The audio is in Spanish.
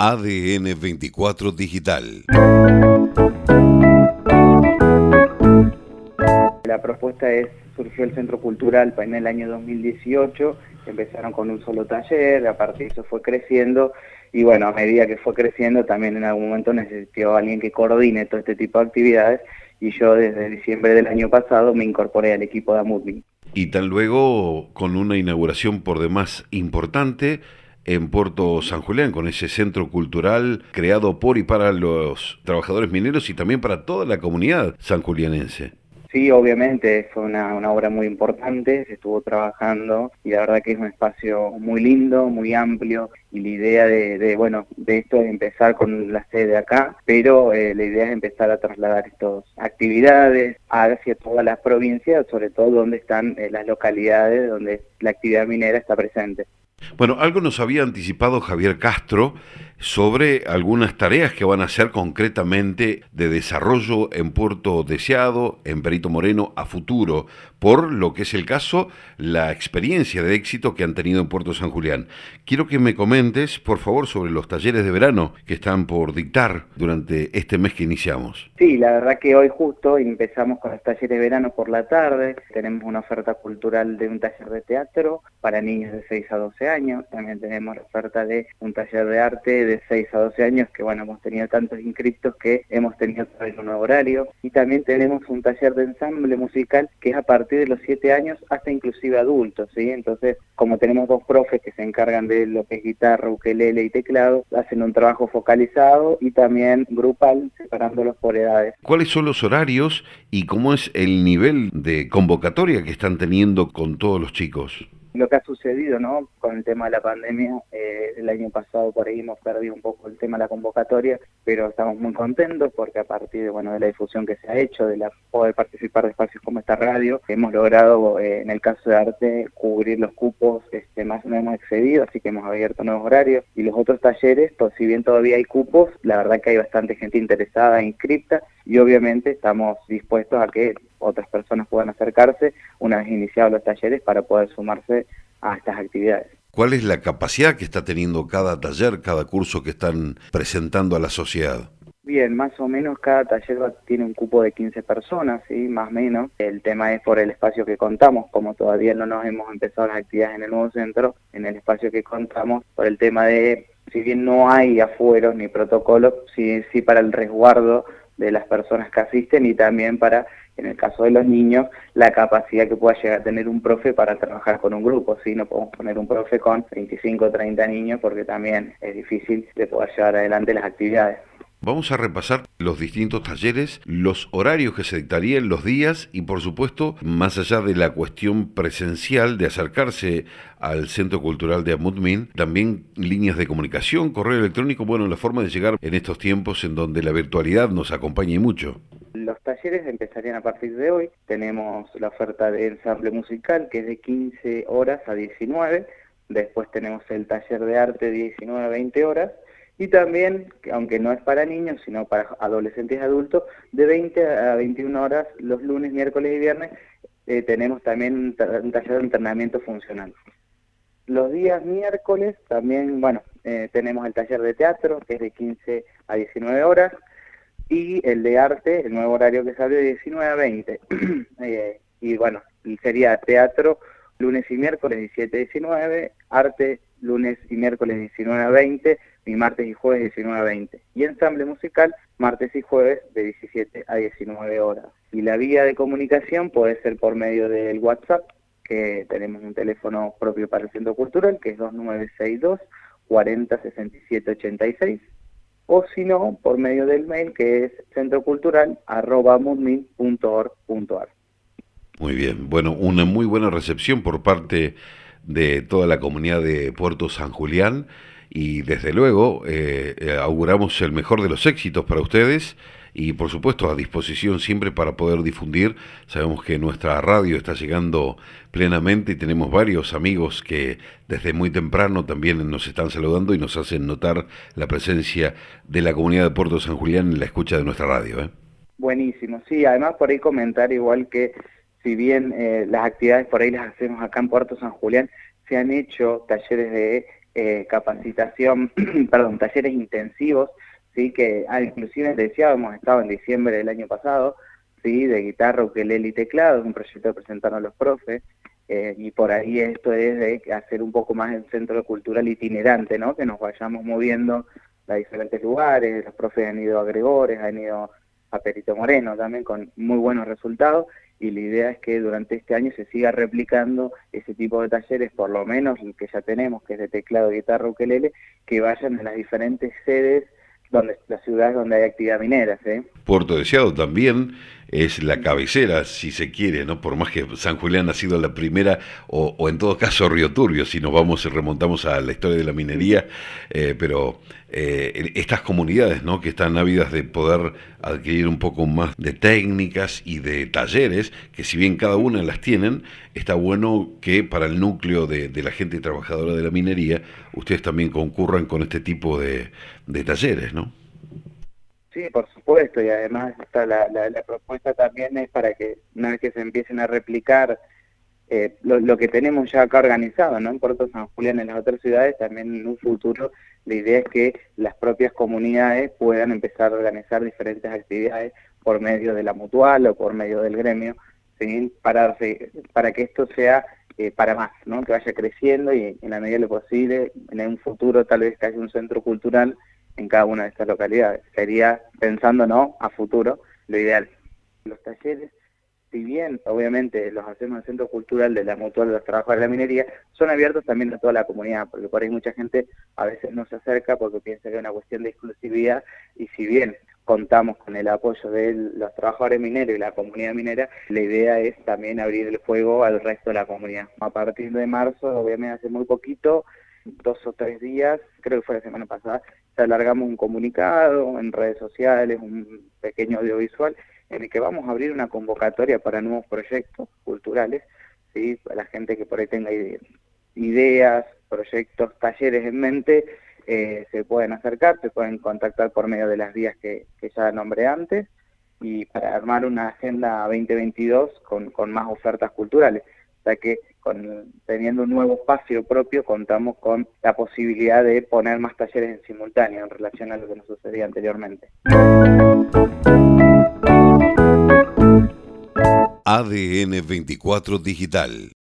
ADN 24 Digital. La propuesta es, surgió el Centro Cultural en el año 2018, empezaron con un solo taller, a partir de eso fue creciendo y bueno, a medida que fue creciendo también en algún momento necesitó alguien que coordine todo este tipo de actividades y yo desde diciembre del año pasado me incorporé al equipo de Amudmi. Y tan luego con una inauguración por demás importante, en Puerto San Julián, con ese centro cultural creado por y para los trabajadores mineros y también para toda la comunidad sanjulianense. Sí, obviamente fue una, obra muy importante, se estuvo trabajando y la verdad que es un espacio muy lindo, muy amplio y la idea de, bueno, de esto es empezar con la sede acá, pero eh, la idea es empezar a trasladar estas actividades hacia todas las provincias, sobre todo donde están eh, las localidades donde la actividad minera está presente. Bueno, algo nos había anticipado Javier Castro sobre algunas tareas que van a hacer concretamente de desarrollo en Puerto Deseado, en Perito Moreno, a futuro, por lo que es el caso, la experiencia de éxito que han tenido en Puerto San Julián. Quiero que me comentes, por favor, sobre los talleres de verano que están por dictar durante este mes que iniciamos. Sí, la verdad que hoy justo empezamos con los talleres de verano por la tarde, tenemos una oferta cultural de un taller de teatro para niños de 6 a 12 años, también tenemos la oferta de un taller de arte de 6 a 12 años, que bueno, hemos tenido tantos inscriptos que hemos tenido un nuevo horario. Y también tenemos un taller de ensamble musical que es a partir de los 7 años hasta inclusive adultos, ¿sí? Entonces, como tenemos dos profes que se encargan de lo que es guitarra, ukelele y teclado, hacen un trabajo focalizado y también grupal, separándolos por edades. ¿Cuáles son los horarios y cómo es el nivel de convocatoria que están teniendo con todos los chicos? Lo que ha sucedido ¿no? con el tema de la pandemia. Eh, el año pasado por ahí hemos perdido un poco el tema de la convocatoria, pero estamos muy contentos porque a partir de, bueno, de la difusión que se ha hecho, de la poder participar de espacios como esta radio, hemos logrado eh, en el caso de arte cubrir los cupos este, más o menos excedido, así que hemos abierto nuevos horarios. Y los otros talleres, pues si bien todavía hay cupos, la verdad que hay bastante gente interesada, inscripta, y obviamente estamos dispuestos a que otras personas puedan acercarse una vez iniciados los talleres para poder sumarse a estas actividades. ¿Cuál es la capacidad que está teniendo cada taller, cada curso que están presentando a la sociedad? Bien, más o menos cada taller tiene un cupo de 15 personas, ¿sí? más o menos. El tema es por el espacio que contamos, como todavía no nos hemos empezado las actividades en el nuevo centro, en el espacio que contamos, por el tema de, si bien no hay afueros ni protocolos, sí, sí para el resguardo de las personas que asisten y también para en el caso de los niños, la capacidad que pueda llegar a tener un profe para trabajar con un grupo. Si no podemos poner un profe con 25 o 30 niños porque también es difícil de poder llevar adelante las actividades. Vamos a repasar los distintos talleres, los horarios que se dictarían, los días y por supuesto, más allá de la cuestión presencial de acercarse al Centro Cultural de Amutmin, también líneas de comunicación, correo electrónico, bueno, la forma de llegar en estos tiempos en donde la virtualidad nos acompaña mucho. Los talleres empezarían a partir de hoy. Tenemos la oferta de ensamble musical que es de 15 horas a 19. Después tenemos el taller de arte de 19 a 20 horas. Y también, aunque no es para niños, sino para adolescentes y adultos, de 20 a 21 horas los lunes, miércoles y viernes eh, tenemos también un, taller de entrenamiento funcional. Los días miércoles también, bueno, eh, tenemos el taller de teatro, que es de 15 a 19 horas y el de arte, el nuevo horario que salió de 19 a 20. Eh, y bueno, sería teatro lunes y miércoles 17 a 19, arte lunes y miércoles 19 a 20 y martes y jueves 19 a 20. Y ensamble musical martes y jueves de 17 a 19 horas. Y la vía de comunicación puede ser por medio del WhatsApp, que tenemos un teléfono propio para el Centro Cultural, que es 2962 40 67 86 o si no, por medio del mail que es centrocultural.org.ar. Muy bien, bueno, una muy buena recepción por parte de toda la comunidad de Puerto San Julián y desde luego eh, eh, auguramos el mejor de los éxitos para ustedes y por supuesto a disposición siempre para poder difundir. Sabemos que nuestra radio está llegando plenamente y tenemos varios amigos que desde muy temprano también nos están saludando y nos hacen notar la presencia de la comunidad de Puerto San Julián en la escucha de nuestra radio. ¿eh? Buenísimo, sí, además por ahí comentar igual que si bien eh, las actividades por ahí las hacemos acá en Puerto San Julián, se han hecho talleres de eh, capacitación, perdón, talleres intensivos, sí, que ah, inclusive hemos estado en diciembre del año pasado, sí, de guitarra, ukelele y teclado, un proyecto de presentarnos a los profes, eh, y por ahí esto es de hacer un poco más el centro cultural itinerante, ¿no? Que nos vayamos moviendo a diferentes lugares, los profes han ido a Gregores, han ido a Perito Moreno también con muy buenos resultados y la idea es que durante este año se siga replicando ese tipo de talleres, por lo menos el que ya tenemos, que es de teclado, guitarra, ukelele, que vayan a las diferentes sedes donde las ciudades donde hay actividad minera. ¿sí? Puerto Deseado también es la cabecera, si se quiere, ¿no? Por más que San Julián ha sido la primera, o, en todo caso Río Turbio, si nos vamos y remontamos a la historia de la minería, eh, pero eh, estas comunidades, ¿no? Que están ávidas de poder adquirir un poco más de técnicas y de talleres, que si bien cada una las tienen, está bueno que para el núcleo de, la gente trabajadora de la minería, ustedes también concurran con este tipo de, de talleres, ¿no? Sí, por supuesto, y además está la, la, propuesta también es para que una vez que se empiecen a replicar eh, lo, que tenemos ya acá organizado, ¿no? En Puerto San Julián, en las otras ciudades, también en un futuro la idea es que las propias comunidades puedan empezar a organizar diferentes actividades por medio de la mutual o por medio del gremio, para, para que esto sea eh, para más, ¿no? que vaya creciendo y en la medida de lo posible, en un futuro tal vez que haya un centro cultural en cada una de estas localidades. Sería, pensando no a futuro, lo ideal. Los talleres, si bien obviamente los hacemos en el Centro Cultural de la Mutual de los Trabajadores de la Minería, son abiertos también a toda la comunidad, porque por ahí mucha gente a veces no se acerca porque piensa que es una cuestión de exclusividad y si bien contamos con el apoyo de los trabajadores mineros y la comunidad minera, la idea es también abrir el fuego al resto de la comunidad. A partir de marzo, obviamente hace muy poquito, dos o tres días, creo que fue la semana pasada, alargamos un comunicado en redes sociales, un pequeño audiovisual, en el que vamos a abrir una convocatoria para nuevos proyectos culturales, ¿sí? para la gente que por ahí tenga ideas, proyectos, talleres en mente, eh, se pueden acercar, se pueden contactar por medio de las vías que, ya nombré antes, y para armar una agenda 2022 con, con más ofertas culturales sea que con, teniendo un nuevo espacio propio contamos con la posibilidad de poner más talleres en simultáneo en relación a lo que nos sucedía anteriormente. ADN 24 Digital